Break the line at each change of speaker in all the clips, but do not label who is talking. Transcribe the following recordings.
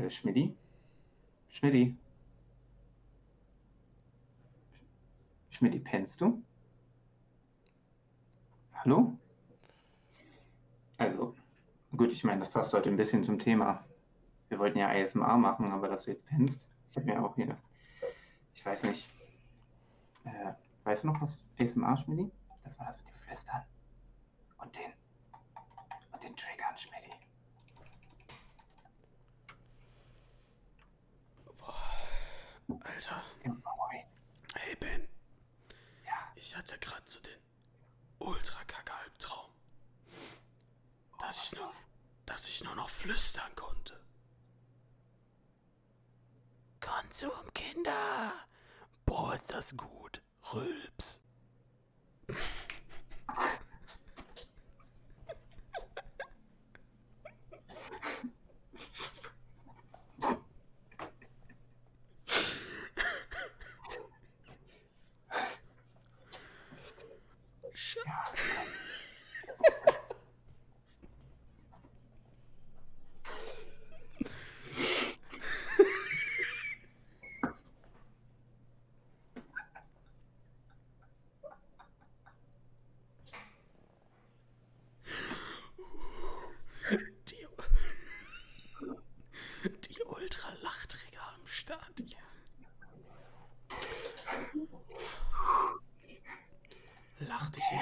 Äh, Schmidti? Schmidti? Schmidti, pennst du? Hallo? Also, gut, ich meine, das passt heute ein bisschen zum Thema. Wir wollten ja ASMR machen, aber dass du jetzt pennst, ich habe mir auch hier, ich weiß nicht, äh, weißt du noch was ASMR, Schmidti? Das war das mit dem Flüstern und den, und den Triggern, Schmidti.
Alter. Hey Ben,
Ja,
ich hatte gerade so den ultra kacke Albtraum, dass ich nur, dass ich nur noch flüstern konnte. Konsum, Kinder. Boah, ist das gut. Rülps. Die, die Ultra-Lachträger am Start hier. Lach dich in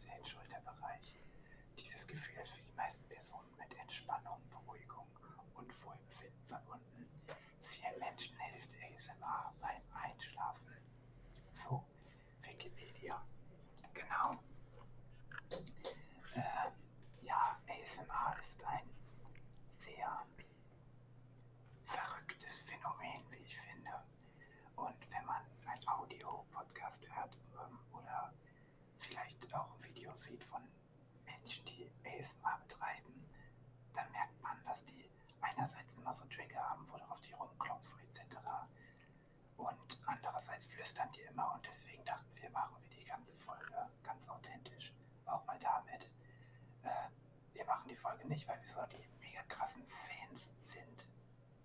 gesehen Schulterbereich. Dieses Gefühl ist für die meisten Personen mit Entspannung, Beruhigung und Wohlbefinden verbunden. Vielen Menschen hilft ASMR beim Einschlafen. So, Wikipedia. Genau. Ähm, ja, ASMR ist ein
sehr verrücktes Phänomen, wie ich finde. Und wenn man ein Audio-Podcast hört ähm, oder vielleicht auch Video sieht von Menschen, die ASMR betreiben, dann merkt man, dass die einerseits immer so Trigger haben, worauf die rumklopfen etc. Und andererseits flüstern die immer und deswegen dachten wir, machen wir die ganze Folge ganz authentisch. Auch mal damit. Äh, wir machen die Folge nicht, weil wir so die mega krassen Fans sind.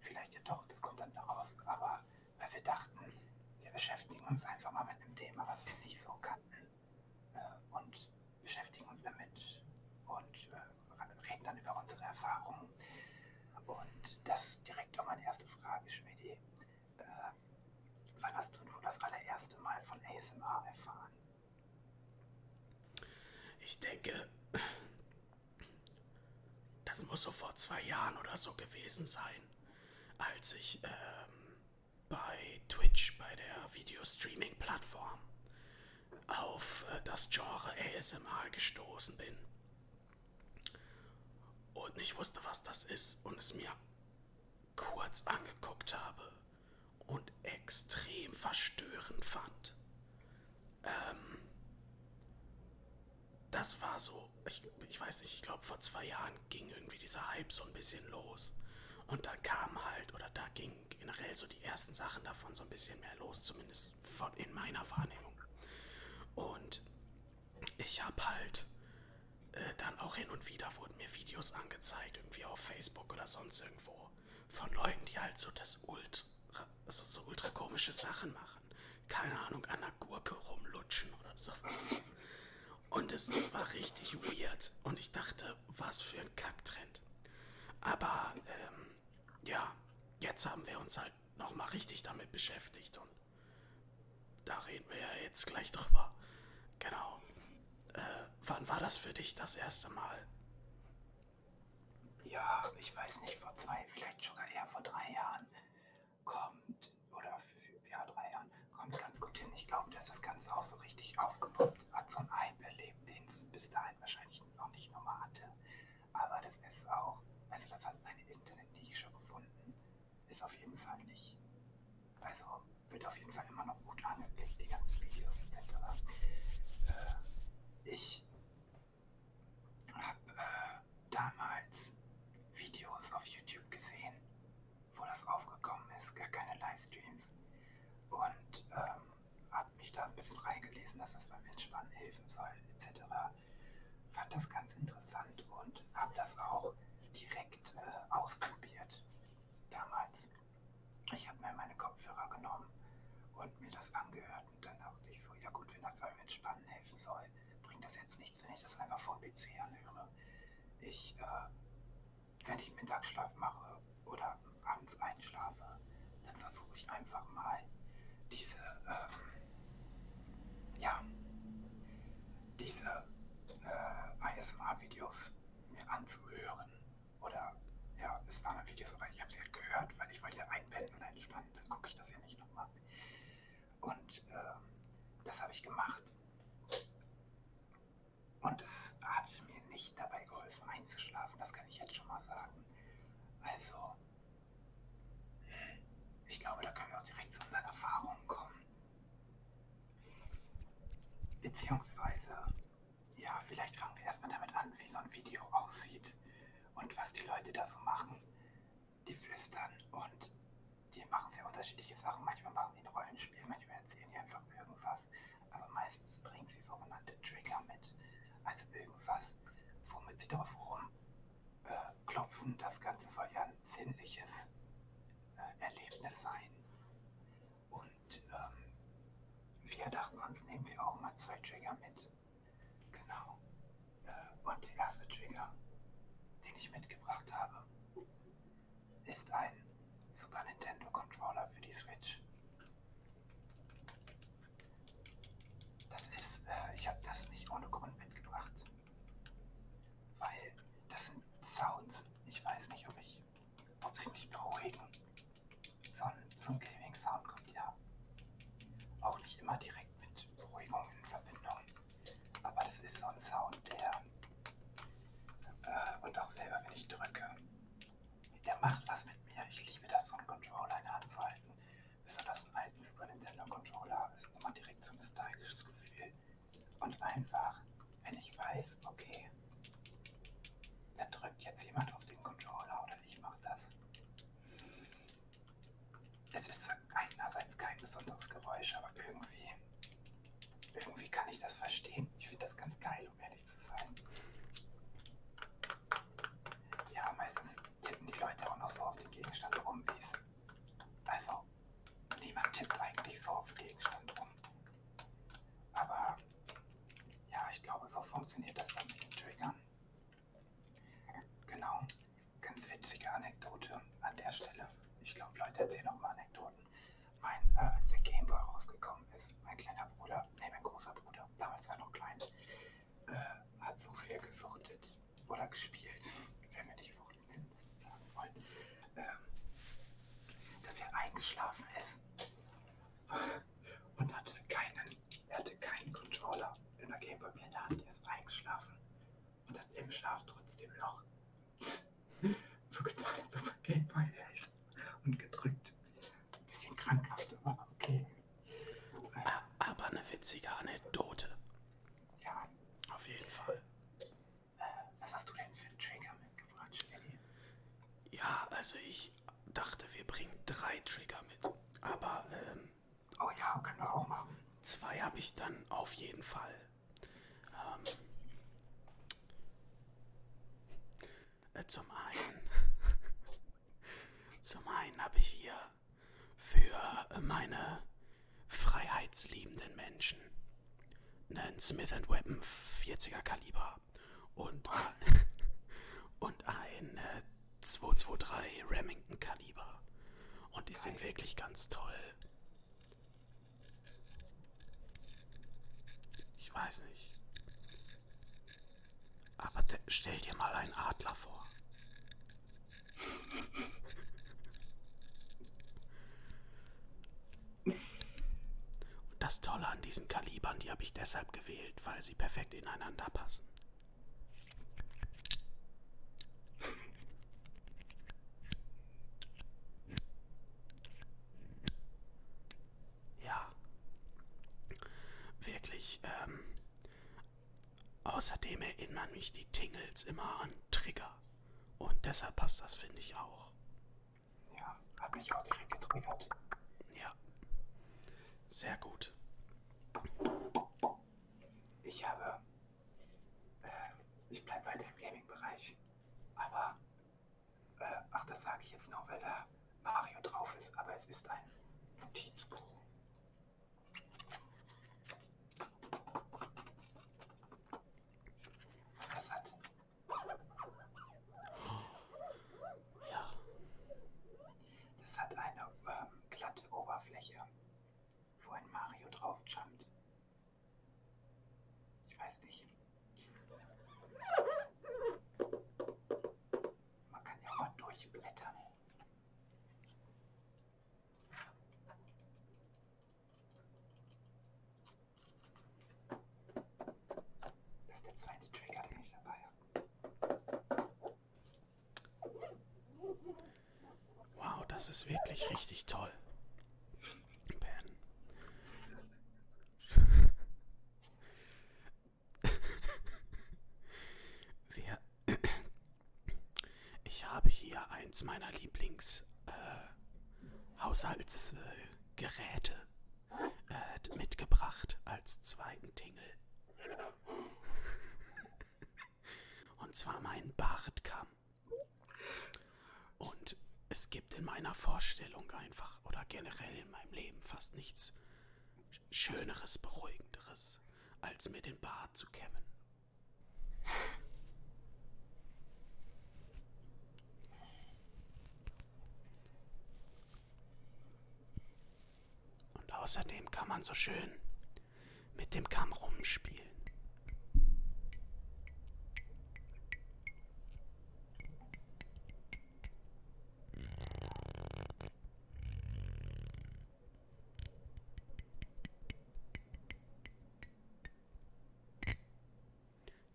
Vielleicht ja doch, das kommt dann raus. Aber weil wir dachten, wir beschäftigen uns einfach mal mit einem Thema, was wir nicht so beschäftigen uns damit und äh, reden dann über unsere Erfahrungen. Und das direkt auch meine erste Frage, Schmidi. Äh, wann hast du das allererste Mal von ASMR erfahren?
Ich denke, das muss so vor zwei Jahren oder so gewesen sein, als ich ähm, bei Twitch, bei der Videostreaming-Plattform, auf äh, das Genre ASMR gestoßen bin. Und ich wusste, was das ist und es mir kurz angeguckt habe und extrem verstörend fand. Ähm, das war so, ich, ich weiß nicht, ich glaube vor zwei Jahren ging irgendwie dieser Hype so ein bisschen los. Und da kam halt, oder da ging generell so die ersten Sachen davon so ein bisschen mehr los, zumindest von, in meiner Wahrnehmung. Ich habe halt äh, dann auch hin und wieder wurden mir Videos angezeigt, irgendwie auf Facebook oder sonst irgendwo, von Leuten, die halt so das Ultra, also so ultra komische Sachen machen. Keine Ahnung, an der Gurke rumlutschen oder sowas. Und es war richtig weird. Und ich dachte, was für ein Kacktrend. Aber, ähm, ja, jetzt haben wir uns halt nochmal richtig damit beschäftigt. Und da reden wir ja jetzt gleich drüber. Genau. Äh, wann war das für dich das erste Mal?
Ja, ich weiß nicht, vor zwei, vielleicht sogar eher vor drei Jahren kommt, oder ja, drei Jahren, kommt ganz gut hin. Ich glaube, dass das Ganze auch so richtig aufgepoppt hat, so ein Hype erlebt, den es bis dahin wahrscheinlich noch nicht nochmal hatte. Aber das ist auch, also das hat seine Internetnische gefunden, ist auf jeden Fall nicht, also wird auf jeden Fall immer noch gut angeklickt, die ganzen Videos etc. Äh, ich habe äh, damals Videos auf YouTube gesehen, wo das aufgekommen ist, gar keine Livestreams. Und ähm, habe mich da ein bisschen reingelesen, dass das beim Entspannen helfen soll, etc. Fand das ganz interessant und habe das auch direkt äh, ausprobiert damals. Ich habe mir meine Kopfhörer genommen und mir das angehört und dann dachte ich so, ja gut, wenn das beim Entspannen helfen soll, bringt das jetzt nichts, wenn ich das einfach vom PC anhöre. Ich, äh, wenn ich Mittagsschlaf mache oder abends einschlafe, dann versuche ich einfach mal diese, ähm, ja, diese ASMR-Videos mir anzuhören. Oder, ja, es waren dann Videos, aber ich habe sie halt gehört, weil ich wollte ja einpennen und entspannen, dann gucke ich das ja nicht nochmal. Und ähm, das habe ich gemacht. Und es hat mir nicht dabei geholfen, einzuschlafen, das kann ich jetzt schon mal sagen. Also, ich glaube, da können wir auch direkt zu unseren Erfahrungen kommen. Beziehungsweise, ja, vielleicht fangen wir erstmal damit an, wie so ein Video aussieht und was die Leute da so machen. Die flüstern und die machen sehr unterschiedliche Sachen. Manchmal machen die ein Rollenspiel, manchmal erzählen die einfach irgendwas. Aber meistens bringen sie sogenannte Trigger mit. Also irgendwas, womit sie darauf rum äh. Das Ganze soll ja ein sinnliches äh, Erlebnis sein. Und ähm, wir dachten uns, nehmen wir auch mal zwei Trigger mit. Und der erste Trigger, den ich mitgebracht habe, ist ein Super Nintendo Controller für die Switch. Das ist, äh, ich habe das nicht ohne Grund mitgebracht. Weil das sind Sounds. Ich weiß nicht, Der macht was mit mir. Ich liebe das, so einen Controller in der Hand zu halten. Besonders einen alten Super Nintendo Controller ist immer direkt so ein nostalgisches Gefühl. Und einfach, wenn ich weiß, okay, da drückt jetzt jemand auf den Controller oder ich mache das. Es ist zwar einerseits kein besonderes Geräusch, aber irgendwie, irgendwie kann ich das verstehen. Ich finde das ganz geil oder gespielt, wenn wir nicht suchten sagen wollen, ähm, dass er eingeschlafen ist und hatte keinen, er hatte keinen Controller in der Gameboy mehr in der Hand, er ist eingeschlafen und hat im Schlaf trotzdem noch so getan, als ob er Gameboy hält und gedrückt. Bisschen krankhaft, aber okay.
A- Aber eine witzige Anekdote.
Ja,
Auf jeden Fall.
äh, was hast du denn für einen Trigger mitgebracht, Schwedi?
Ja, also ich dachte, wir bringen drei Trigger mit. Aber ähm,
Oh ja, können wir auch machen.
zwei habe ich dann auf jeden Fall. Ähm, äh, zum einen, zum einen habe ich hier für äh, meine freiheitsliebenden Menschen einen Smith Wesson 40er Kaliber und, äh, und ein äh, 223 Remington Kaliber. Und die sind wirklich ganz toll. Ich weiß nicht. Aber stell dir mal einen Adler vor. Und das Tolle an diesen Kalibern, die habe ich deshalb gewählt, weil sie perfekt ineinander passen. Ja. Wirklich, ähm, Außerdem erinnern mich die Tingles immer an Trigger. Und deshalb passt das, finde ich auch.
Ja, hat mich auch direkt getriggert.
Ja. Sehr gut.
Ich habe. Äh, ich bleibe weiter im Gaming-Bereich. Aber. Äh, ach, das sage ich jetzt nur, weil da Mario drauf ist. Aber es ist ein Notizbuch. Das hat.
Ja.
Das hat eine ähm, glatte Oberfläche, wo ein Mario drauf jumpt. Ich weiß nicht. Man kann ja mal durchblättern. Das ist der zweite Trigger, den ich dabei habe.
Wow, das ist wirklich richtig toll. Ben. Wir. Ich habe hier eins meiner Lieblings äh, Haushaltsgeräte äh, mitgebracht als zweiten Tingle. Und zwar meinen Bartkamm. Es gibt in meiner Vorstellung einfach oder generell in meinem Leben fast nichts Schöneres, Beruhigenderes, als mir den Bart zu kämmen. Und außerdem kann man so schön mit dem Kamm rumspielen.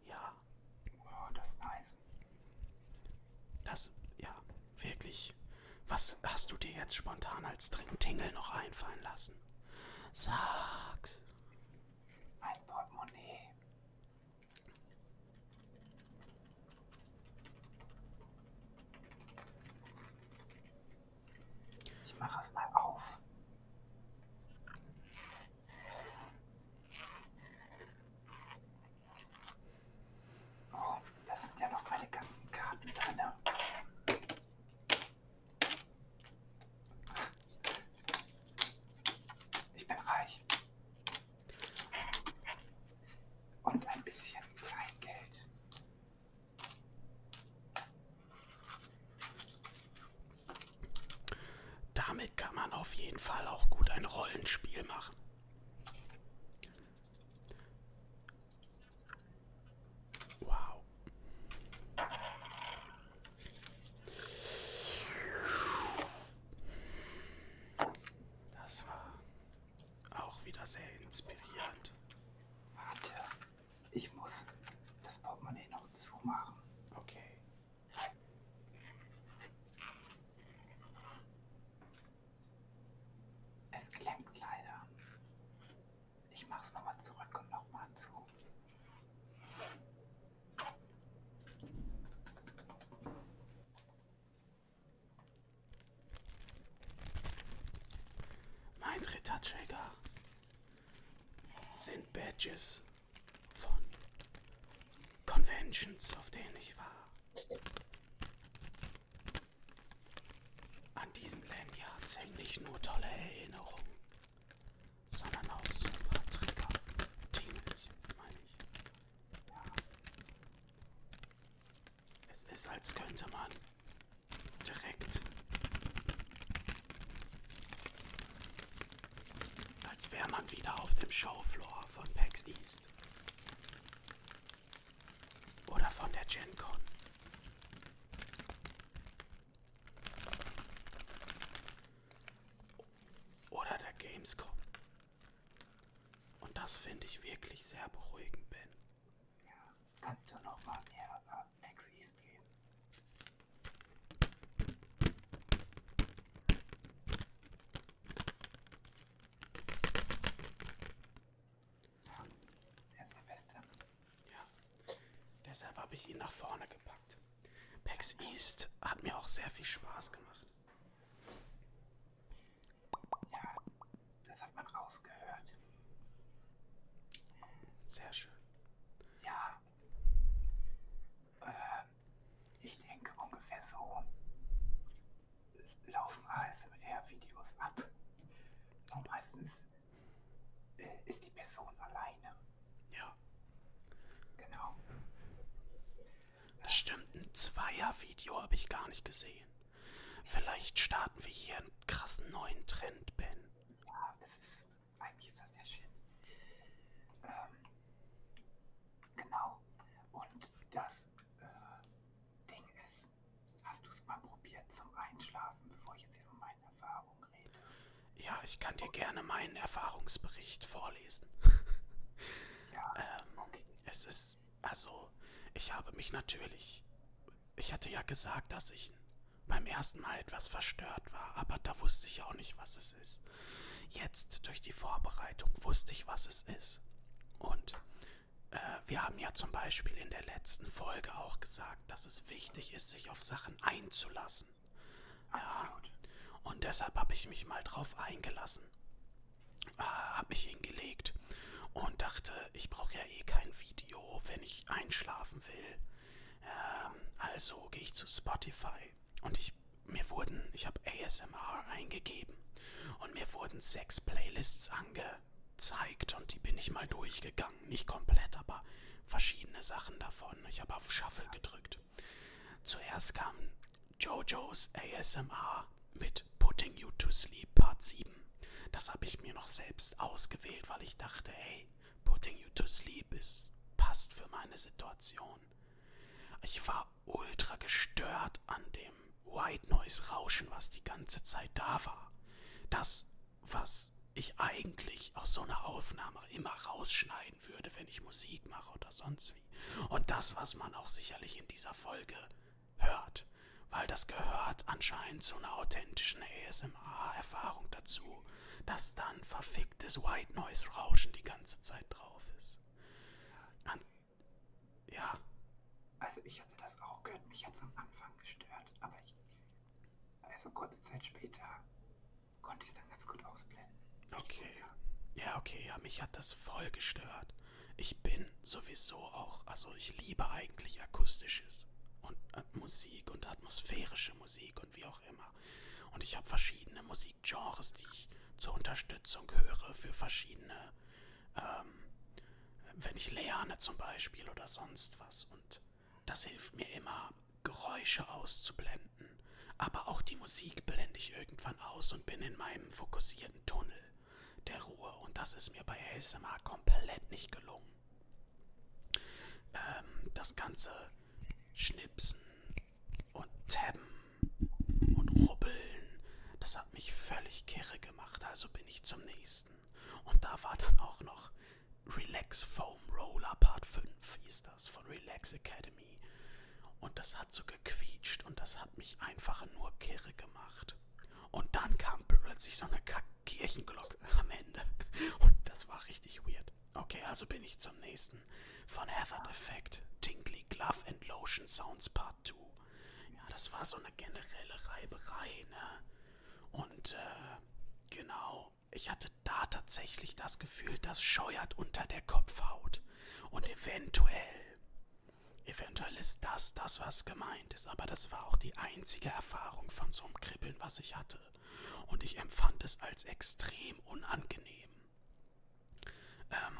Ja,
Oh, das ist nice.
das, ja, wirklich. Was hast du dir jetzt spontan als Trinktingel noch einfallen lassen? Sag's.
Ein Portemonnaie. mache es mal auf. Oh, da sind ja noch meine ganzen Karten drin. Ich bin reich. Und ein bisschen Kleingeld.
Damit kann man auf jeden Fall auch gut ein Rollenspiel machen. Wow. Das war auch wieder sehr inspirierend.
Warte, ich muss das Portemonnaie noch zumachen.
Okay.
Es klemmt leider. Ich mach's nochmal zurück und nochmal zu.
Dritter Trigger sind Badges von Conventions, auf denen ich war. An diesen Lanyards hängen nicht nur tolle Erinnerungen, sondern auch super Trigger. Tingles, meine ich. Ja. Es ist, als könnte man direkt als wäre man wieder auf dem Showfloor von PAX East. Oder von der Gen Con. Oder der Gamescom. Und das finde ich wirklich sehr beruhigend, Ben.
Ja, kannst du nochmal mir äh, Next East geben? Ja, er ist der Beste.
Ja. Deshalb habe ich ihn nach vorne gepackt. PAX East hat mir auch sehr viel Spaß gemacht.
Ja, das hat man rausgehört.
Sehr schön.
Ja. Äh, ich denke ungefähr so. Es laufen ASMR-Videos ab. Und meistens äh, ist die Person alleine.
Ja.
Genau.
Das stimmt, ein Zweier-Video habe ich gar nicht gesehen. Vielleicht starten wir hier einen krassen neuen Trend, Ben.
Ja, das ist. Eigentlich ist das der Shit. Ähm, genau. Und das äh, Ding ist, hast du es mal probiert zum Einschlafen, bevor ich jetzt hier von meinen Erfahrungen rede?
Ja, ich kann dir gerne meinen Erfahrungsbericht vorlesen.
Ja,
Ähm,
okay.
Es ist, also, ich habe mich natürlich. Ich hatte ja gesagt, dass ich beim ersten Mal etwas verstört war, aber da wusste ich auch nicht, was es ist. Jetzt, durch die Vorbereitung, wusste ich, was es ist. Und äh, wir haben ja zum Beispiel in der letzten Folge auch gesagt, dass es wichtig ist, sich auf Sachen einzulassen. Ja, und deshalb habe ich mich mal drauf eingelassen. Äh, habe mich hingelegt und dachte, ich brauche ja eh kein Video, wenn ich einschlafen will. Ähm, also gehe ich zu Spotify und ich mir wurden, ich habe ASMR eingegeben und mir wurden sechs Playlists angezeigt und die bin ich mal durchgegangen. Nicht komplett, aber verschiedene Sachen davon. Ich habe auf Shuffle gedrückt. Zuerst kam JoJo's ASMR mit Putting You to Sleep Part 7. Das habe ich mir noch selbst ausgewählt, weil ich dachte, hey, Putting You to Sleep ist, passt für meine Situation. Ich war ultra gestört an dem White Noise Rauschen, was die ganze Zeit da war. Das, was ich eigentlich aus so einer Aufnahme immer rausschneiden würde, wenn ich Musik mache oder sonst wie. Und das, was man auch sicherlich in dieser Folge hört. Weil das gehört anscheinend zu einer authentischen ASMR-Erfahrung dazu, dass dann verficktes White Noise Rauschen die ganze Zeit drauf ist. An ja,
Also ich hatte das auch gehört, mich hat es am Anfang gestört, aber ich, also kurze Zeit später konnte ich es dann ganz gut ausblenden.
Okay. Ja, okay, ja, mich hat das voll gestört. Ich bin sowieso auch, also ich liebe eigentlich akustisches und äh, Musik und atmosphärische Musik und wie auch immer. Und ich habe verschiedene Musikgenres, die ich zur Unterstützung höre für verschiedene, ähm, wenn ich lerne zum Beispiel oder sonst was. Und das hilft mir immer, Geräusche auszublenden. Aber auch die Musik blende ich irgendwann aus und bin in meinem fokussierten Tunnel der Ruhe. Und das ist mir bei ASMR komplett nicht gelungen. Ähm, das ganze Schnipsen und Tabben und Rubbeln, das hat mich völlig kirre gemacht. Also bin ich zum nächsten. Und da war dann auch noch Relax Foam Roller Part 5, hieß das, von Relax Academy. Und das hat so gequietscht und das hat mich einfach nur kirre gemacht. Und dann kam plötzlich so eine Kirchenglocke am Ende. Und das war richtig weird. Okay, also bin ich zum nächsten. Von Hazard Effect. Tingly Glove and Lotion Sounds Part 2. Ja, das war so eine generelle Reiberei, ne? Und, äh, genau. Ich hatte da tatsächlich das Gefühl, das scheuert unter der Kopfhaut. Und eventuell, eventuell ist das das, was gemeint ist. Aber das war auch die einzige Erfahrung von so einem Kribbeln, was ich hatte. Und ich empfand es als extrem unangenehm. Ähm,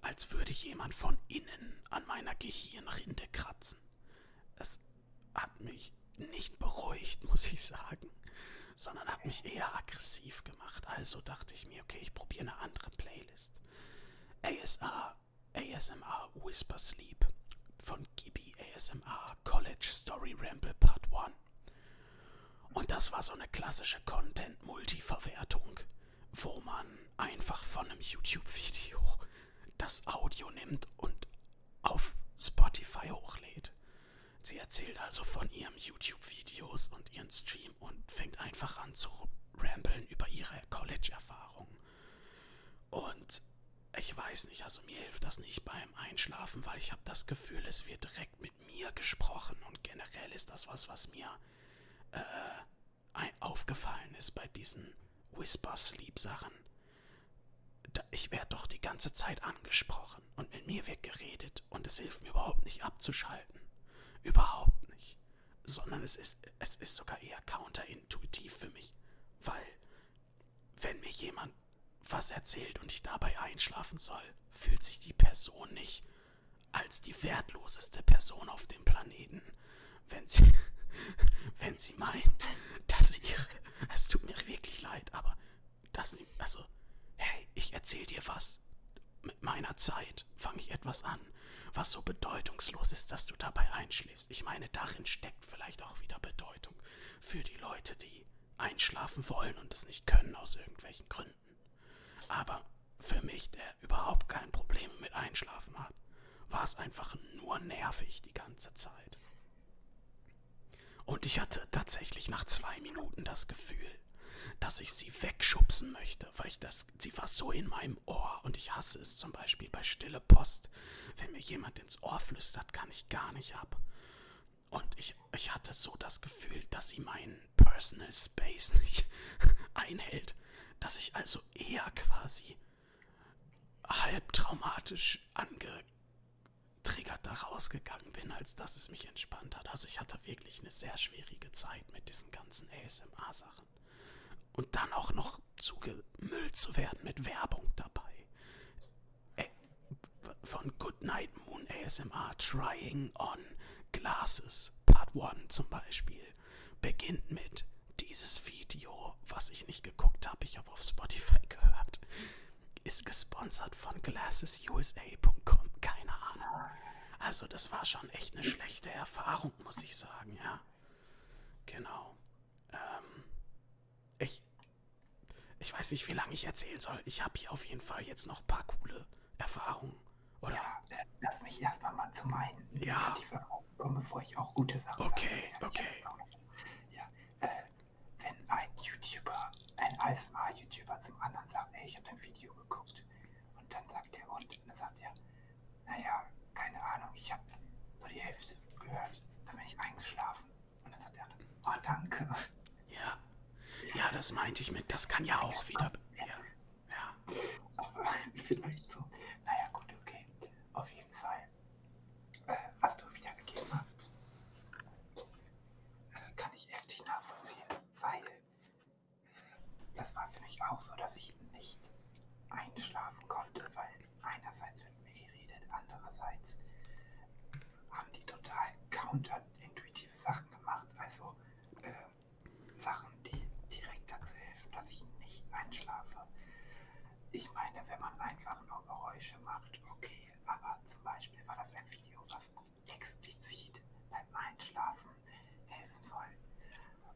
als würde jemand von innen an meiner Gehirnrinde kratzen. Es hat mich nicht beruhigt, muss ich sagen sondern hat mich eher aggressiv gemacht. Also dachte ich mir, okay, ich probiere eine andere Playlist. ASR, ASMR Whisper Sleep von Gibi ASMR College Story Ramble Part 1. Und das war so eine klassische Content-Multiverwertung, wo man einfach von einem YouTube-Video das Audio nimmt und auf Spotify hochlädt. Sie erzählt also von ihren YouTube-Videos und ihren Stream und fängt einfach an zu rambeln über ihre College-Erfahrung. Und ich weiß nicht, also mir hilft das nicht beim Einschlafen, weil ich habe das Gefühl, es wird direkt mit mir gesprochen und generell ist das was, was mir äh, aufgefallen ist bei diesen Whisper-Sleep-Sachen. Ich werde doch die ganze Zeit angesprochen und mit mir wird geredet und es hilft mir überhaupt nicht abzuschalten. Überhaupt nicht. Sondern es ist, es ist sogar eher counterintuitiv für mich. Weil, wenn mir jemand was erzählt und ich dabei einschlafen soll, fühlt sich die Person nicht als die wertloseste Person auf dem Planeten, wenn sie, wenn sie meint, dass ihre, es tut mir wirklich leid, aber das, also, hey, ich erzähl dir was. Mit meiner Zeit fange ich etwas an was so bedeutungslos ist, dass du dabei einschläfst. Ich meine, darin steckt vielleicht auch wieder Bedeutung für die Leute, die einschlafen wollen und es nicht können aus irgendwelchen Gründen. Aber für mich, der überhaupt kein Problem mit Einschlafen hat, war es einfach nur nervig die ganze Zeit. Und ich hatte tatsächlich nach zwei Minuten das Gefühl, dass ich sie wegschubsen möchte, weil ich das, sie war so in meinem Ohr und ich hasse es zum Beispiel bei Stille Post. Wenn mir jemand ins Ohr flüstert, kann ich gar nicht ab. Und ich, ich hatte so das Gefühl, dass sie meinen Personal Space nicht einhält, dass ich also eher quasi halb traumatisch angetriggert da rausgegangen bin, als dass es mich entspannt hat. Also ich hatte wirklich eine sehr schwierige Zeit mit diesen ganzen ASMR-Sachen und dann auch noch zugemüllt zu werden mit Werbung dabei. Ä von Goodnight Moon ASMR Trying on Glasses Part 1 zum Beispiel beginnt mit dieses Video, was ich nicht geguckt habe, ich habe auf Spotify gehört, ist gesponsert von glassesusa.com, keine Ahnung. Also das war schon echt eine schlechte Erfahrung, muss ich sagen, ja. Genau. Ähm, ich, ich weiß nicht, wie lange ich erzählen soll. Ich habe hier auf jeden Fall jetzt noch ein paar coole Erfahrungen. Oder?
Ja, lass mich erstmal mal zu meinen
ja.
kommen, bevor ich auch gute Sachen
okay,
sage.
Okay,
okay. Ja, äh, ein YouTuber, ein ASMR-YouTuber zum anderen sagt, ey, ich habe dein Video geguckt. Und dann sagt er, und, und dann sagt er, naja, keine Ahnung, ich habe nur die Hälfte gehört. Dann bin ich eingeschlafen. Und dann sagt er, oh, danke.
Ja, ja, das meinte ich mit, das kann ja auch wieder. Ja. ja.
Aber vielleicht so. Naja, gut, okay. Auf jeden Fall. Äh, was du wiedergegeben hast, äh, kann ich heftig nachvollziehen, weil äh, das war für mich auch so, dass ich nicht einschlafen konnte, weil einerseits wird mir geredet, andererseits haben die total counterintuitive Sachen gemacht, also äh, Sachen, die direkt dazu helfen, dass ich nicht einschlafe. Ich meine, wenn man einfach nur Geräusche macht, okay, aber zum Beispiel war das ein Video, was explizit beim Einschlafen helfen soll.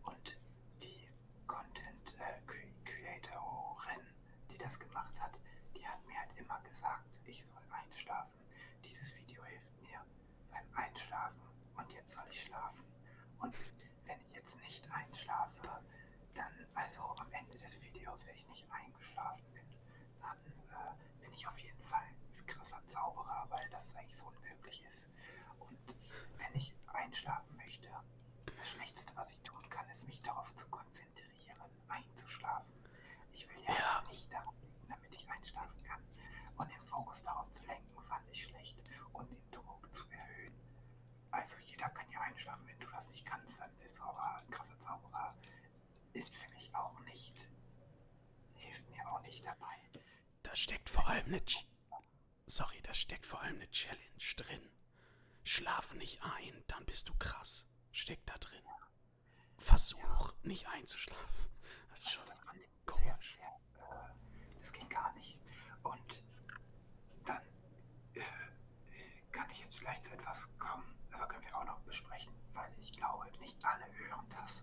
Und die Content äh, Creatorin, die das gemacht hat, die hat mir halt immer gesagt, ich soll einschlafen. Dieses Video hilft mir beim Einschlafen und jetzt soll ich schlafen. Und wenn ich jetzt nicht einschlafe, dann, also am Ende des Videos, wenn ich nicht eingeschlafen bin, dann äh, bin ich auf jeden Fall ein krasser Zauberer, weil das eigentlich so unmöglich ist. Und wenn ich einschlafen möchte, das Schlechteste, was ich tun kann, ist mich darauf zu konzentrieren, einzuschlafen. Ich will ja,
Ja.
nicht darauf liegen, damit ich einschlafen kann. Und den Fokus darauf zu lenken, fand ich schlecht und den Druck zu erhöhen. Also jeder kann ja einschlafen, wenn du das nicht kannst, dann bist du aber ein krasser Zauberer. Ist für mich auch nicht, hilft mir auch nicht dabei.
Da steckt vor allem eine. Ch Sorry, da steckt vor allem eine Challenge drin. Schlaf nicht ein, dann bist du krass. Steckt da drin. Versuch nicht einzuschlafen. Das ist schon
Das ich sehr,
komisch.
sehr, äh, das ging gar nicht. Und dann äh, kann ich jetzt gleich zu etwas kommen, aber können wir auch noch besprechen, weil ich glaube, nicht alle hören das,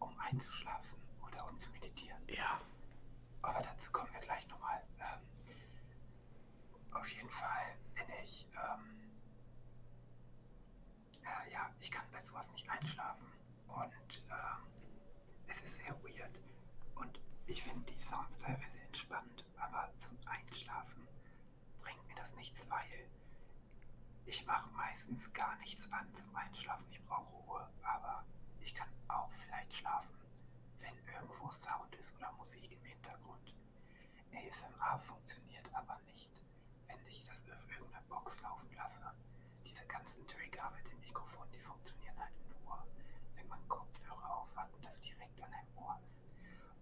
um einzuschlafen oder um zu meditieren.
Ja,
Aber dazu kommen wir gleich nochmal. Auf jeden Fall bin ich, ähm, äh, ja, ich kann bei sowas nicht einschlafen. Und ähm, es ist sehr weird. Und ich finde die Sounds teilweise entspannt, aber zum Einschlafen bringt mir das nichts, weil ich mache meistens gar nichts an zum Einschlafen. Ich brauche Ruhe, aber ich kann auch vielleicht schlafen, wenn irgendwo Sound ist oder Musik im Hintergrund. ASMR funktioniert aber nicht, ich das auf irgendeiner Box laufen lasse. Diese ganzen Trigger mit dem Mikrofon, die funktionieren halt nur, wenn man Kopfhörer aufhat und das direkt an einem Ohr ist.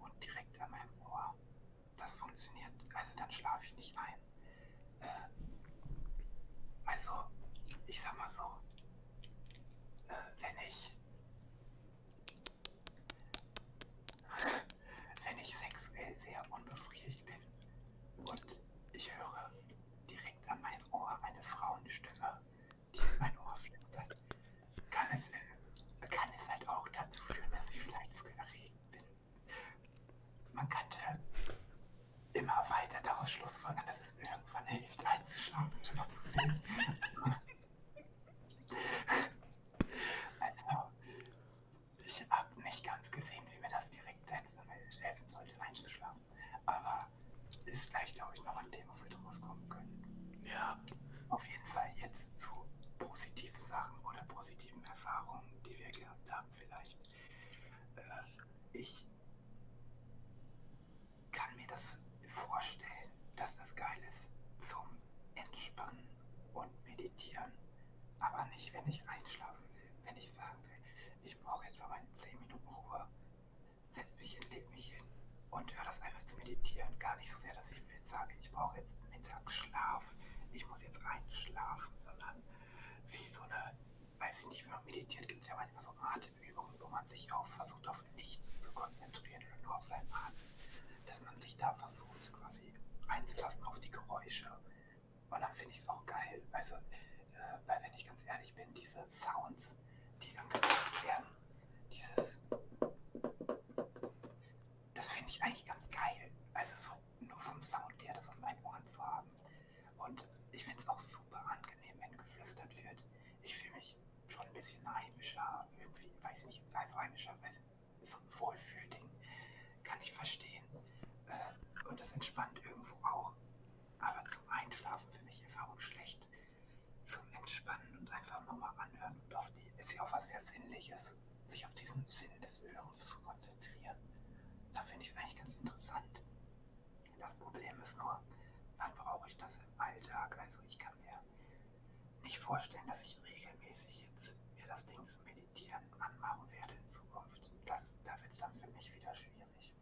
Und direkt an meinem Ohr, das funktioniert, also dann schlafe ich nicht ein. Äh, also, ich sag mal so, äh, wenn ich wenn ich sexuell sehr unbefriedigt bin und ich höre direkt an meinem Ohr eine Frauenstimme, die in mein Ohr flüstert, kann es, äh, kann es halt auch dazu führen, dass ich vielleicht sogar erregt bin. Man könnte immer weiter daraus schlussfolgern, dass es irgendwann hilft, einzuschlafen. Also, ich habe nicht ganz gesehen, wie mir das direkt helfen helfen sollte, einzuschlafen. Aber ist gleich, glaube ich, noch ein Thema, wo wir drauf kommen können.
ja.
Auf jeden Fall jetzt zu positiven Sachen oder positiven Erfahrungen, die wir gehabt haben vielleicht. Äh, ich kann mir das vorstellen, dass das geil ist zum Entspannen und Meditieren. Aber nicht, wenn ich einschlafen will. Wenn ich sagen will, ich brauche jetzt mal meine 10 Minuten Ruhe, setz mich hin, leg mich hin und höre das einfach zu meditieren. Gar nicht so sehr, dass ich jetzt sage, ich brauche jetzt Mittagsschlaf, ich muss jetzt einschlafen, sondern wie so eine, weiß ich nicht, wenn man meditiert, gibt es ja manchmal so Atemübungen, wo man sich auf versucht, auf nichts zu konzentrieren oder nur auf seinen Atem. Dass man sich da versucht, quasi einzulassen auf die Geräusche. Und dann finde ich es auch geil. Also, äh, weil wenn ich ganz ehrlich bin, diese Sounds, die dann gemacht werden, dieses das finde ich eigentlich ganz geil. Also so nur vom Sound her, das auf meinen Ohren zu haben. Und ich finde es auch super angenehm, wenn geflüstert wird. Ich fühle mich schon ein bisschen heimischer, irgendwie, weiß nicht, also heimischer, weiß, so ein Wohlfühlding. Kann ich verstehen. Äh, und das entspannt irgendwo auch. Aber zum Einschlafen für mich Erfahrung schlecht. Zum Entspannen und einfach nochmal anhören und auf die, ist ja auch was sehr Sinnliches, sich auf diesen Sinn des Hörens zu konzentrieren da finde ich es eigentlich ganz interessant. Das Problem ist nur, wann brauche ich das im Alltag? Also ich nicht vorstellen, dass ich regelmäßig jetzt mir das Ding zum Meditieren anmachen werde in Zukunft. Das, da wird es dann für mich wieder schwierig.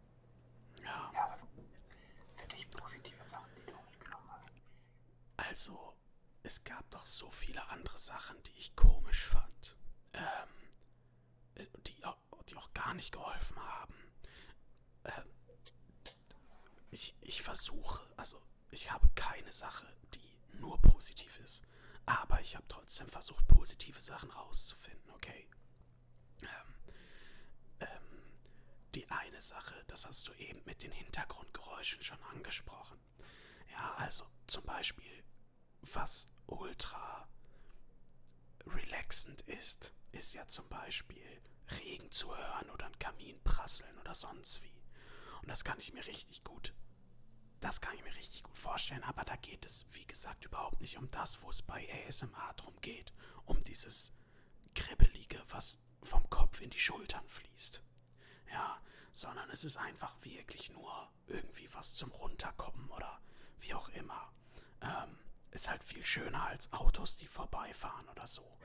Ja.
Ja, was für dich positive Sachen, die du mitgenommen hast?
Also, es gab doch so viele andere Sachen, die ich komisch fand. Ähm, äh, die, die auch gar nicht geholfen haben. Ähm, ich, ich versuche, also ich habe keine Sache, die nur positiv ist. Aber ich habe trotzdem versucht, positive Sachen rauszufinden, okay? Ähm, ähm, die eine Sache, das hast du eben mit den Hintergrundgeräuschen schon angesprochen. Ja, also zum Beispiel, was ultra relaxend ist, ist ja zum Beispiel Regen zu hören oder ein Kamin prasseln oder sonst wie. Und das kann ich mir richtig gut, das kann ich mir richtig gut vorstellen, aber da geht es, wie gesagt, überhaupt nicht um das, wo es bei ASMR drum geht. Um dieses Kribbelige, was vom Kopf in die Schultern fließt. Ja, sondern es ist einfach wirklich nur irgendwie was zum Runterkommen oder wie auch immer. Ähm, ist halt viel schöner als Autos, die vorbeifahren oder so.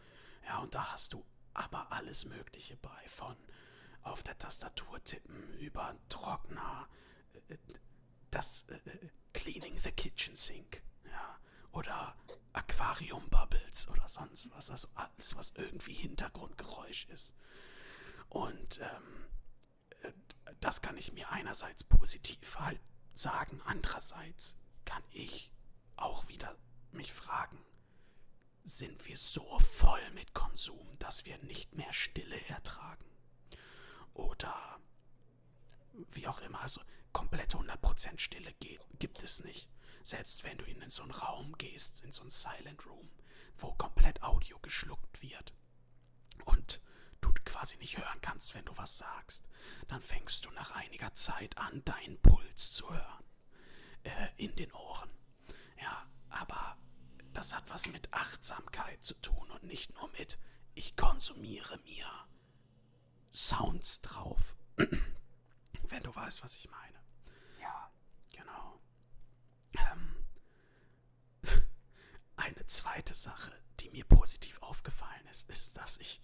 Ja, und da hast du aber alles Mögliche bei. Von auf der Tastatur tippen, über Trockner, äh, das äh, Cleaning the Kitchen Sink. Ja, oder Aquarium Bubbles oder sonst was. Also alles, was irgendwie Hintergrundgeräusch ist. Und ähm, äh, das kann ich mir einerseits positiv halt sagen, andererseits kann ich auch wieder mich fragen, sind wir so voll mit Konsum, dass wir nicht mehr Stille ertragen? Oder wie auch immer, also komplette 100% Stille geht, gibt es nicht. Selbst wenn du in so einen Raum gehst, in so einen Silent Room, wo komplett Audio geschluckt wird und du quasi nicht hören kannst, wenn du was sagst, dann fängst du nach einiger Zeit an, deinen Puls zu hören. Äh, in den Ohren. Ja, aber das hat was mit Achtsamkeit zu tun und nicht nur mit, ich konsumiere mir Sounds drauf. wenn du weißt, was ich meine. Ähm, eine zweite Sache, die mir positiv aufgefallen ist, ist, dass ich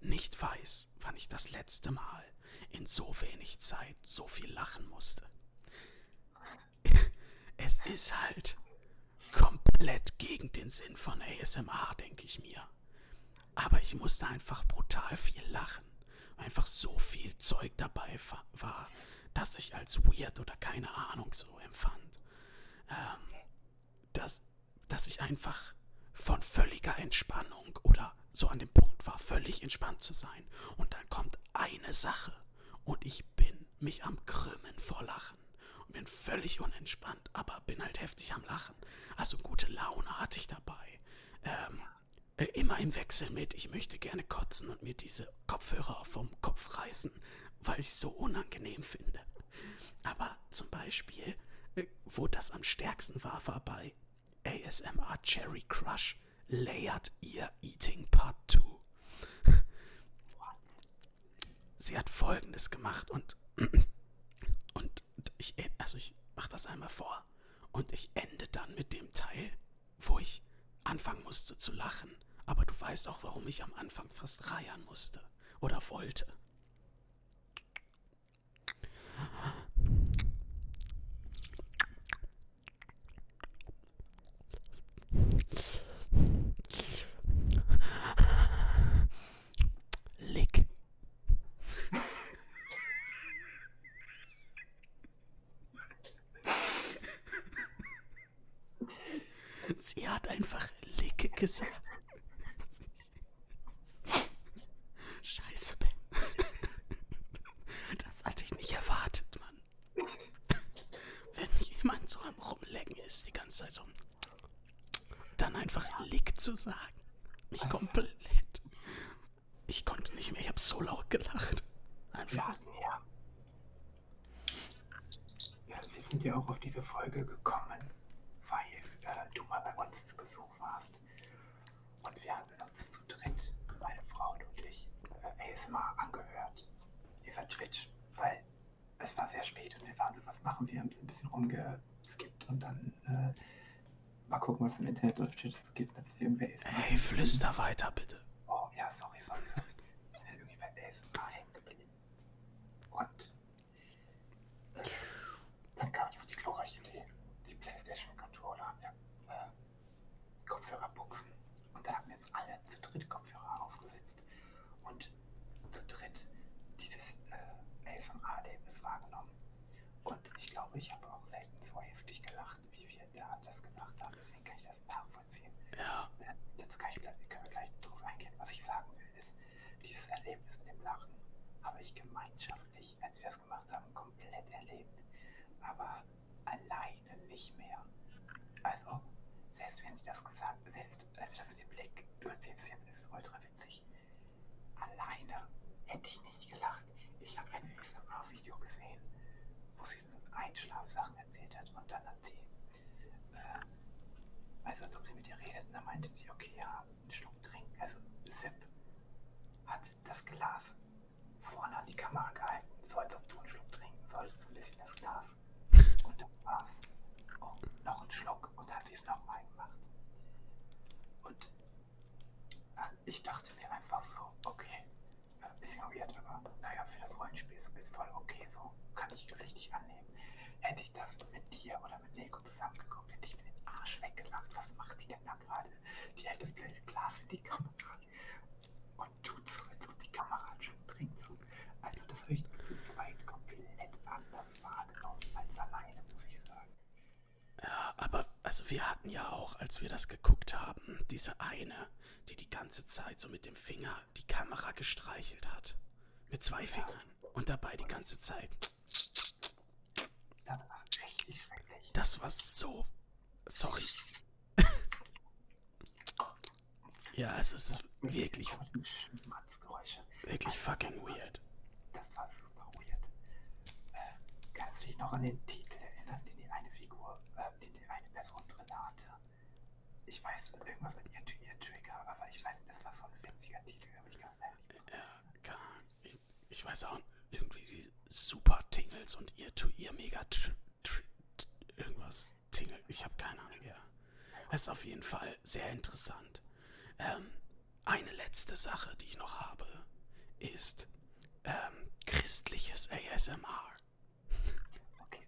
nicht weiß, wann ich das letzte Mal in so wenig Zeit so viel lachen musste. Es ist halt komplett gegen den Sinn von ASMR, denke ich mir. Aber ich musste einfach brutal viel lachen. Einfach so viel Zeug dabei war, dass ich als weird oder keine Ahnung so empfand. Dass, dass ich einfach von völliger Entspannung oder so an dem Punkt war, völlig entspannt zu sein. Und dann kommt eine Sache und ich bin mich am Krümmen vor Lachen und bin völlig unentspannt, aber bin halt heftig am Lachen. Also gute Laune hatte ich dabei. Ähm, äh, immer im Wechsel mit, ich möchte gerne kotzen und mir diese Kopfhörer vom Kopf reißen, weil ich es so unangenehm finde. Aber zum Beispiel, wo das am stärksten war, war bei ASMR Cherry Crush Layered Ear Eating Part 2. Sie hat folgendes gemacht und, und ich, also ich mach das einmal vor und ich ende dann mit dem Teil, wo ich anfangen musste zu lachen. Aber du weißt auch, warum ich am Anfang fast reiern musste oder wollte. Lick. Sie hat einfach Lick gesagt. Scheiße, Ben. Das hatte ich nicht erwartet, Mann. Wenn jemand so am Rumlecken ist, die ganze Zeit so. Dann einfach Lick zu sagen. Mich komplett. Ich konnte nicht mehr, ich habe so laut gelacht. Einfach.
hatten ja. Ja, wir sind ja auch auf diese Folge gekommen, uns zu Besuch warst. Und wir hatten uns zu dritt, meine Frau und ich, äh, ASMR angehört. Über Twitch, weil es war sehr spät und wir waren so, was machen wir? Haben so ein bisschen rumgeskippt und dann äh, mal gucken, was es im Internet auf Twitch gibt. Dass irgendwer ist.
Ey, flüster weiter, bitte.
Oh, ja, sorry, sorry, sorry. Ich bin irgendwie bei ASMR hängen geblieben. Und äh, dann kam ich auf die glorreiche Idee. Die PlayStation-Controller haben ja äh, Kopfhörerbuchsen. Und da haben wir jetzt alle zu dritt Kopfhörer aufgesetzt. Und zu dritt dieses äh, ASMR-Erlebnis wahrgenommen. Und ich glaube, ich habe auch selten so heftig gelacht, wie wir da das gemacht haben. Deswegen kann ich das nachvollziehen.
Ja.
Äh, dazu kann ich, können wir gleich drauf eingehen. Was ich sagen will, ist, dieses Erlebnis mit dem Lachen habe ich gemeinschaftlich, als wir das gemacht haben, komplett erlebt. Aber alleine nicht mehr. Also, selbst wenn sie das gesagt, selbst als das mit dem Es jetzt, ist es ultra witzig. Alleine hätte ich nicht gelacht. Ich habe ein ASMR-Video gesehen, wo sie Einschlafsachen erzählt hat und dann hat sie, äh, also als ob sie mit ihr redet, und dann meinte sie, okay, ja, einen Schluck trinken, also Sip, hat das Glas vorne an die Kamera gehalten, so als ob du einen Schluck trinken solltest, so ein bisschen das Glas. Und das war's. Oh, noch ein Schluck und dann hat sie es nochmal gemacht. Und äh, ich dachte mir einfach so, okay, äh, bisschen weird, aber naja, für das Rollenspiel ist es voll okay, so kann ich richtig annehmen. Hätte ich das mit dir oder mit Nico zusammengeguckt, hätte ich mir den Arsch weggelacht. Was macht die denn da gerade? Die hält das blöde Glas in die Kamera und tut so, als ob die Kamera schon trinkt. So. Also das habe ich zu zweit komplett anders wahrgenommen als alleine, muss ich sagen.
Ja, aber also wir hatten ja auch, als wir das geguckt haben, diese eine, die die ganze Zeit so mit dem Finger die Kamera gestreichelt hat. Mit zwei Fingern. Und dabei die ganze Zeit.
Das war richtig schrecklich.
Das war so. Sorry. ja, es ist wirklich, wirklich fucking weird.
Das war super weird. Äh, kannst du dich noch an den Titel erinnern, den die eine Figur, äh, den die eine Person drin hatte? Ich weiß irgendwas mit ihr, ihr Trigger, aber ich weiß, das war so ein witziger Titel, aber ich kann nicht.
Ja, keine Ahnung. Ich, ich weiß auch irgendwie die Super Tingles und ihr to ihr mega tr tr t- irgendwas Tingle. Ich habe keine Ahnung, ja. Es ist auf jeden Fall sehr interessant. Ähm, eine letzte Sache, die ich noch habe, ist ähm, christliches ASMR.
Okay.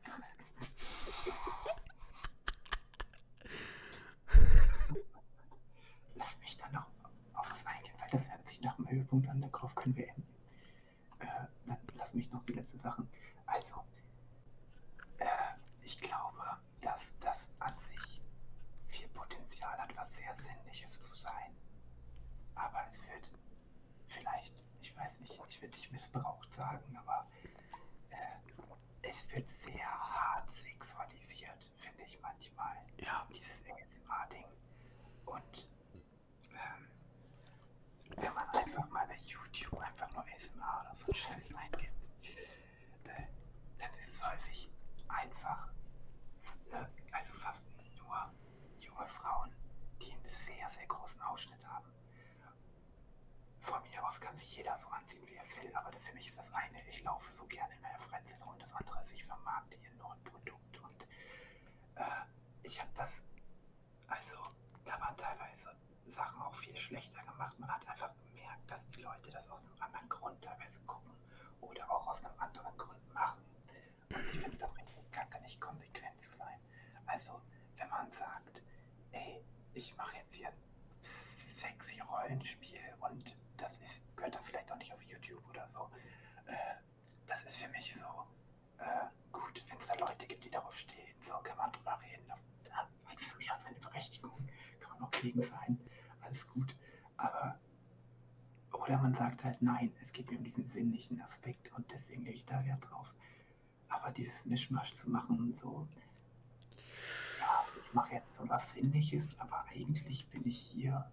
Lass mich dann noch auf was eingehen, weil das Höhepunkt an, darauf können wir enden. Äh, dann lass mich noch die letzte Sachen. Also, äh, ich glaube, dass das an sich viel Potenzial hat, was sehr Sinnliches zu sein. Aber es wird vielleicht, ich weiß nicht, ich will nicht missbraucht sagen, aber äh, es wird sehr hart sexualisiert, finde ich manchmal
Ja,
dieses ASMR-Ding. Und wenn man einfach mal bei YouTube einfach nur ASMR oder so einen Scheiß eingibt, äh, dann ist es häufig einfach, äh, also fast nur junge Frauen, die einen sehr, sehr großen Ausschnitt haben. Von mir aus kann sich jeder so anziehen, wie er will, aber für mich ist das eine, ich laufe so gerne in meiner Freizeit rum, das andere ist, ich vermarkte hier nur ein Produkt und äh, ich habe das, also da waren teilweise Sachen auch viel schlechter gemacht. Man hat einfach gemerkt, dass die Leute das aus einem anderen Grund teilweise gucken oder auch aus einem anderen Grund machen. Und ich finde es doch richtig kacke, nicht konsequent zu sein. Also, wenn man sagt, ey, ich mache jetzt hier ein sexy Rollenspiel und das ist, gehört dann vielleicht auch nicht auf YouTube oder so. Äh, das ist für mich so, äh, gut, wenn es da Leute gibt, die darauf stehen, so kann man drüber reden. Da hat für mich auch seine Berechtigung, kann man auch gegen sein, alles gut. Aber, oder man sagt halt, nein, es geht mir um diesen sinnlichen Aspekt und deswegen lege ich da Wert drauf. Aber dieses Mischmasch zu machen so, ja, ich mache jetzt so was Sinnliches, aber eigentlich bin ich hier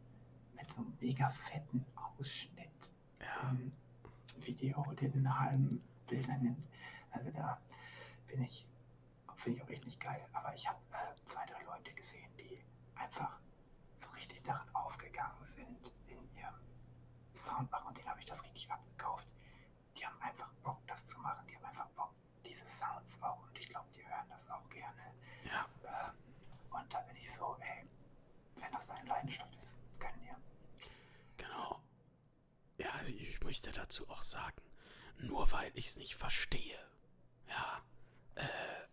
mit so einem mega fetten Ausschnitt
ja.
im Video, der den halben Bilder nimmt. Also da bin ich, finde ich auch echt nicht geil. Aber ich habe äh, zwei, drei Leute gesehen, die einfach darin aufgegangen sind in ihrem Soundmachen und denen habe ich das richtig abgekauft. Die haben einfach Bock, das zu machen. Die haben einfach Bock, diese Sounds auch und ich glaube, die hören das auch gerne.
Ja.
Ähm, und da bin ich so, ey, wenn das deine Leidenschaft ist, können dir.
Genau. Ja, also ich möchte dazu auch sagen, nur weil ich es nicht verstehe, ja, äh,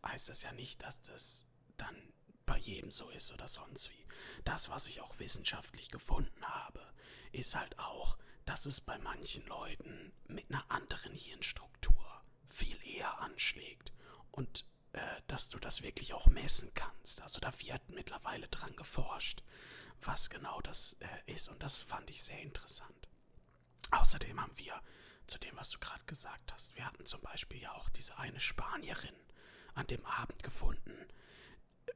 heißt das ja nicht, dass das dann bei jedem so ist oder sonst wie. Das, was ich auch wissenschaftlich gefunden habe, ist halt auch, dass es bei manchen Leuten mit einer anderen Hirnstruktur viel eher anschlägt und äh, dass du das wirklich auch messen kannst. Also da wird mittlerweile dran geforscht, was genau das äh, ist und das fand ich sehr interessant. Außerdem haben wir zu dem, was du gerade gesagt hast, wir hatten zum Beispiel ja auch diese eine Spanierin an dem Abend gefunden,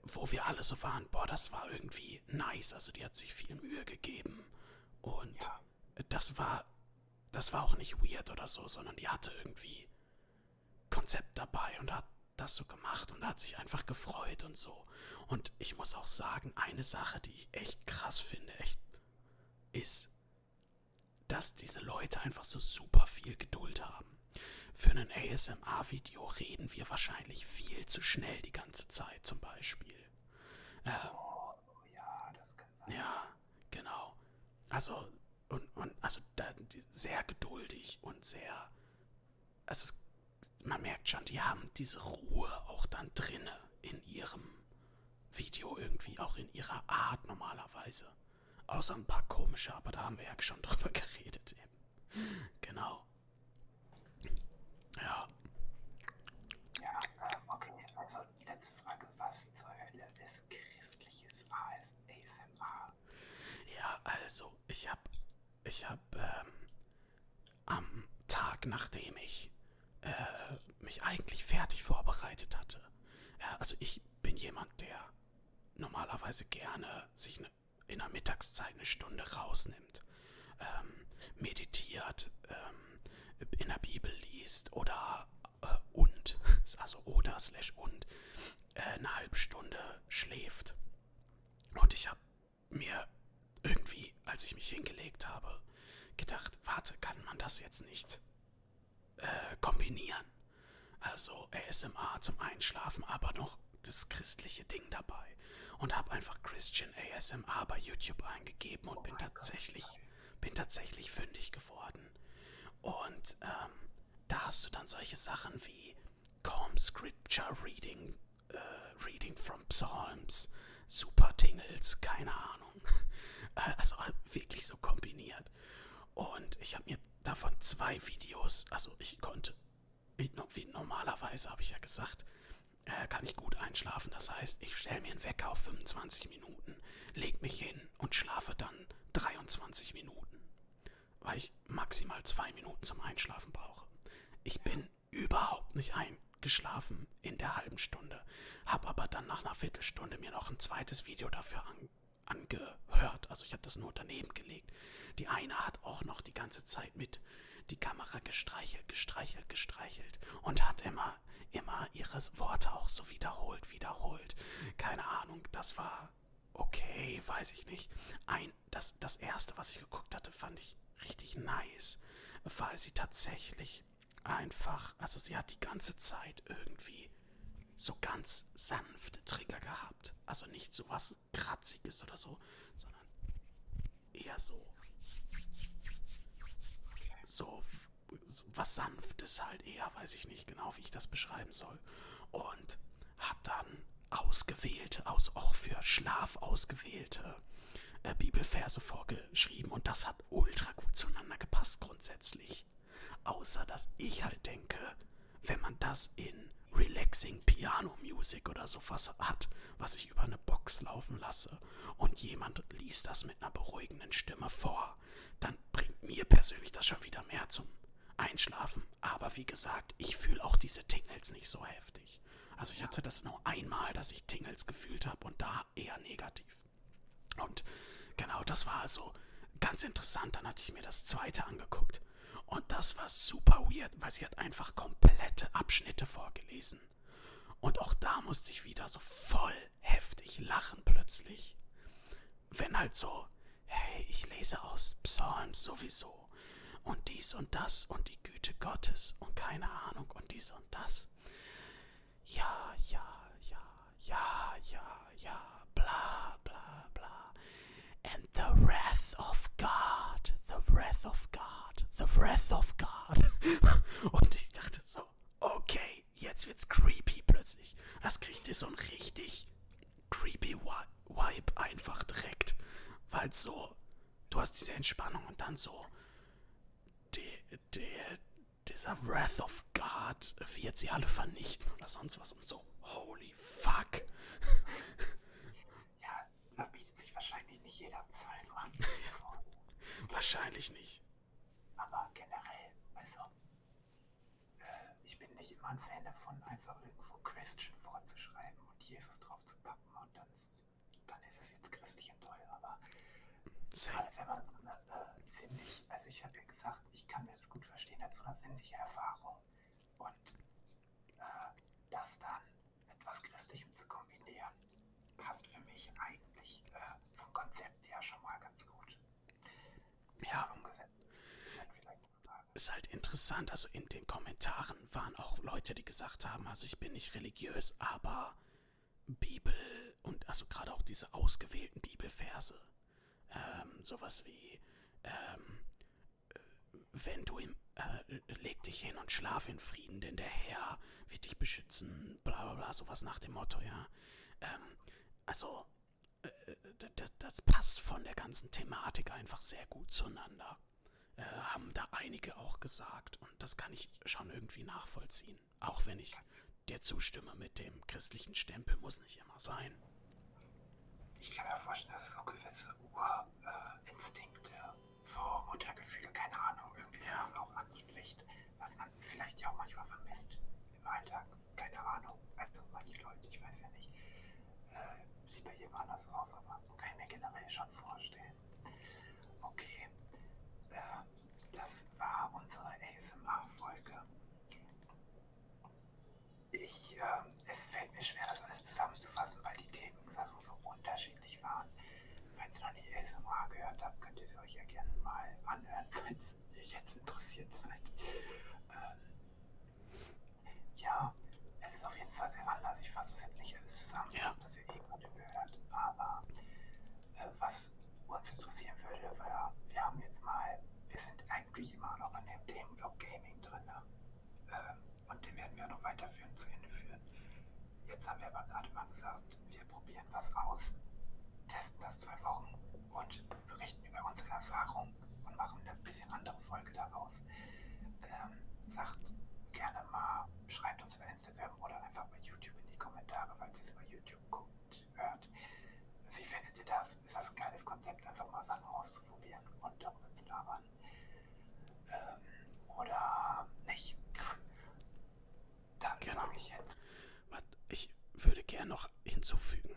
wo wir alle so waren, boah, das war irgendwie nice. Also die hat sich viel Mühe gegeben. Und
Ja.
das war, das war auch nicht weird oder so, sondern die hatte irgendwie Konzept dabei und hat das so gemacht und hat sich einfach gefreut und so. Und ich muss auch sagen, eine Sache, die ich echt krass finde, echt, ist, dass diese Leute einfach so super viel Geduld haben. Für ein ASMR-Video reden wir wahrscheinlich viel zu schnell die ganze Zeit, zum Beispiel. Äh,
Oh, ja, das kann sein.
ja, genau. Also, und, und also da, sehr geduldig und sehr. Also, es, man merkt schon, die haben diese Ruhe auch dann drinne in ihrem Video irgendwie, auch in ihrer Art normalerweise. Außer ein paar komische, aber da haben wir ja schon drüber geredet eben. Genau. Ja,
Ja, ähm, okay, also letzte Frage, was zur Hölle ist christliches AS ASMR?
Ja, also, ich hab, ich hab, ähm, am Tag, nachdem ich, äh, mich eigentlich fertig vorbereitet hatte. Ja, also ich bin jemand, der normalerweise gerne sich ne, in der Mittagszeit eine Stunde rausnimmt, ähm, meditiert, ähm, in der Bibel liest oder äh, und, also oder slash und, äh, eine halbe Stunde schläft. Und ich habe mir irgendwie, als ich mich hingelegt habe, gedacht, warte, kann man das jetzt nicht äh, kombinieren? Also ASMR zum Einschlafen, aber noch das christliche Ding dabei. Und habe einfach Christian ASMR bei YouTube eingegeben und bin tatsächlich, bin tatsächlich fündig geworden. Und ähm, da hast du dann solche Sachen wie Calm Scripture Reading, äh, Reading from Psalms, Super Tingles, keine Ahnung. Äh, also wirklich so kombiniert. Und ich habe mir davon zwei Videos, also ich konnte, wie normalerweise habe ich ja gesagt, äh, kann ich gut einschlafen. Das heißt, ich stelle mir einen Wecker auf 25 Minuten, leg mich hin und schlafe dann 23 Minuten, weil ich maximal zwei Minuten zum Einschlafen brauche. Ich bin überhaupt nicht eingeschlafen in der halben Stunde, habe aber dann nach einer Viertelstunde mir noch ein zweites Video dafür an, angehört. Also ich habe das nur daneben gelegt. Die eine hat auch noch die ganze Zeit mit die Kamera gestreichelt, gestreichelt, gestreichelt und hat immer, immer ihre Worte auch so wiederholt, wiederholt. Keine Ahnung, das war okay, weiß ich nicht. Ein, das, das erste, was ich geguckt hatte, fand ich richtig nice, weil sie tatsächlich einfach, also sie hat die ganze Zeit irgendwie so ganz sanfte Trigger gehabt. Also nicht so was Kratziges oder so, sondern eher so. So, was Sanftes halt eher, weiß ich nicht genau, wie ich das beschreiben soll. Und hat dann ausgewählte, aus, auch für Schlaf ausgewählte äh, Bibelverse vorgeschrieben. Und das hat ultra gut zueinander gepasst grundsätzlich. Außer dass ich halt denke, wenn man das in Relaxing Piano Music oder sowas hat, was ich über eine Box laufen lasse und jemand liest das mit einer beruhigenden Stimme vor, dann bringt mir persönlich das schon wieder mehr zum Einschlafen. Aber wie gesagt, ich fühle auch diese Tingles nicht so heftig. Also ich hatte das nur einmal, dass ich Tingles gefühlt habe und da eher negativ. Und genau, das war also ganz interessant. Dann hatte ich mir das zweite angeguckt. Und das war super weird, weil sie hat einfach komplette Abschnitte vorgelesen. Und auch da musste ich wieder so voll heftig lachen plötzlich. Wenn halt so, hey, ich lese aus Psalms sowieso. Und dies und das und die Güte Gottes und keine Ahnung und dies und das. ja, ja, ja, ja, ja, ja, bla, bla, bla. And the wrath of God, the wrath of God, the wrath of God. Und ich dachte so, okay, jetzt wird's creepy plötzlich. Das kriegt ihr so ein richtig creepy Vibe einfach direkt. Weil so, du hast diese Entspannung und dann so, der, der, dieser Wrath of God wird sie alle vernichten oder sonst was und so. Holy fuck.
Ja, da bietet sich wahrscheinlich nicht jeder Psalm an.
wahrscheinlich nicht.
Aber generell, also, äh, ich bin nicht immer ein Fan davon, einfach irgendwo Christian vorzuschreiben und Jesus drauf zu pappen und dann ist, dann ist es jetzt christlich und toll. Aber gerade wenn man äh, sinnlich, also ich habe ja gesagt, ich kann mir das gut verstehen als so eine sinnliche Erfahrung und äh, das dann mit etwas Christlichem zu kombinieren, passt für mich eigentlich äh, Konzept her schon mal ganz gut. Wie
Ja.
es umgesetzt ist, ist halt
interessant. Also in den Kommentaren waren auch Leute, die gesagt haben, also ich bin nicht religiös, aber Bibel und also gerade auch diese ausgewählten Bibelverse, ähm, sowas wie, ähm, äh, wenn du im, äh, leg dich hin und schlaf in Frieden, denn der Herr wird dich beschützen, bla bla bla, sowas nach dem Motto, ja. Ähm, also, das, das passt von der ganzen Thematik einfach sehr gut zueinander äh, haben da einige auch gesagt. Und das kann ich schon irgendwie nachvollziehen. Auch wenn ich dir zustimme mit dem christlichen Stempel, muss nicht immer sein.
Ich kann mir vorstellen, dass es so gewisse Urinstinkte, so Muttergefühle, keine Ahnung, irgendwie
Ja.
sowas auch anspricht, was man vielleicht ja auch manchmal vermisst im Alltag. Keine Ahnung. Also manche Leute, ich weiß ja nicht. Äh, sieht bei jedem anders aus, aber so kann ich mir generell schon vorstellen. Okay. Äh, das war unsere ASMR-Folge. Ich, ähm, es fällt mir schwer, das alles zusammenzufassen, weil die Themensachen so unterschiedlich waren. Falls ihr noch nie ASMR gehört habt, könnt ihr es euch ja gerne mal anhören, falls ihr jetzt interessiert seid. Ähm, ja, es ist auf jeden Fall sehr anders. Ich fasse das jetzt nicht alles zusammen,
Ja.
dass ihr eh gerade gehört. Aber äh, was uns interessieren würde, war, wir haben jetzt mal, wir sind eigentlich immer noch in dem Themenblock Gaming drin. Ne? Ähm, und den werden wir noch weiterführen, zu Ende führen. Jetzt haben wir aber gerade mal gesagt, wir probieren was aus, testen das zwei Wochen und berichten über unsere Erfahrungen und machen eine bisschen andere Folge daraus. Ähm, sagt gerne mal, schreibt uns über Instagram oder einfach bei YouTube in die Kommentare, falls ihr es über YouTube guckt, hört. Wie findet ihr das? Ist das ein geiles Konzept, einfach mal Sachen auszuprobieren und darüber zu labern? Ähm, oder nicht? Dann
Genau.
sage ich jetzt.
Was- Ich würde gern noch hinzufügen,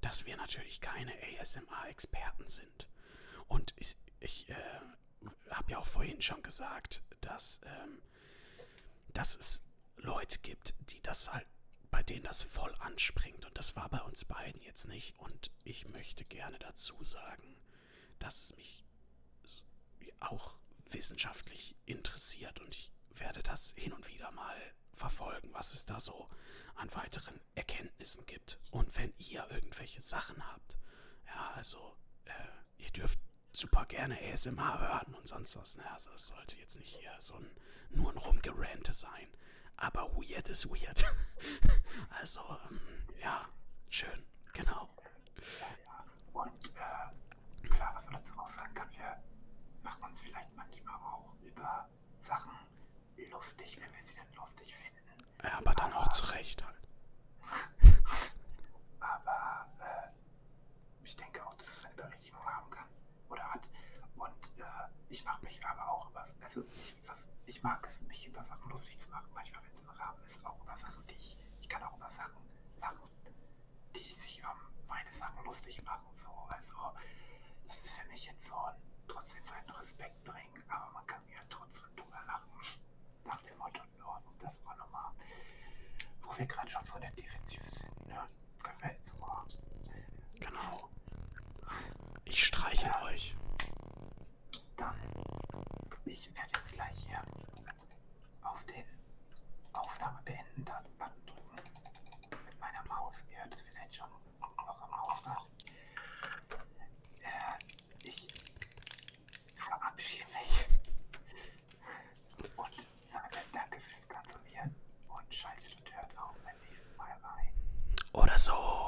dass wir natürlich keine ASMR-Experten sind. Und ich, ich äh, habe ja auch vorhin schon gesagt, dass, ähm, dass es Leute gibt, die das halt, bei denen das voll anspringt. Und das war bei uns beiden jetzt nicht. Und ich möchte gerne dazu sagen, dass es mich auch wissenschaftlich interessiert und ich werde das hin und wieder mal verfolgen, was es da so an weiteren Erkenntnissen gibt. Und wenn ihr irgendwelche Sachen habt, ja, also äh, ihr dürft super gerne ASMR hören und sonst was. Ne? Also es sollte jetzt nicht hier so ein nur ein Rumgerante sein. Aber weird ist weird. also, ähm, ja, schön, genau.
Ja, ja. Und äh, klar, was man dazu auch sagen kann, wir machen uns vielleicht manchmal auch über Sachen lustig, wenn wir sie denn lustig finden.
Ja, aber dann auch zurecht halt.
Aber äh, ich denke auch, dass es eine Berechtigung haben kann oder hat. Und äh, ich mache mich aber auch über, also ich, was, ich mag es, mich über Sachen lustig zu machen. Manchmal, wenn es im Rahmen ist, auch über Sachen, die ich, ich kann auch über Sachen lachen, die sich über meine Sachen lustig machen. So, also das ist für mich jetzt so ein trotzdem seinen Respekt bringen, aber man kann mir trotzdem drüber lachen. Nach dem Motto, ja, das war nochmal, wo wir gerade schon so in der Defensive sind, ne? Können wir jetzt mal.
Genau. Ich streichel
Ja.
euch.
Dann, ich werde jetzt gleich hier auf den Aufnahme beenden Button drücken.
oder so.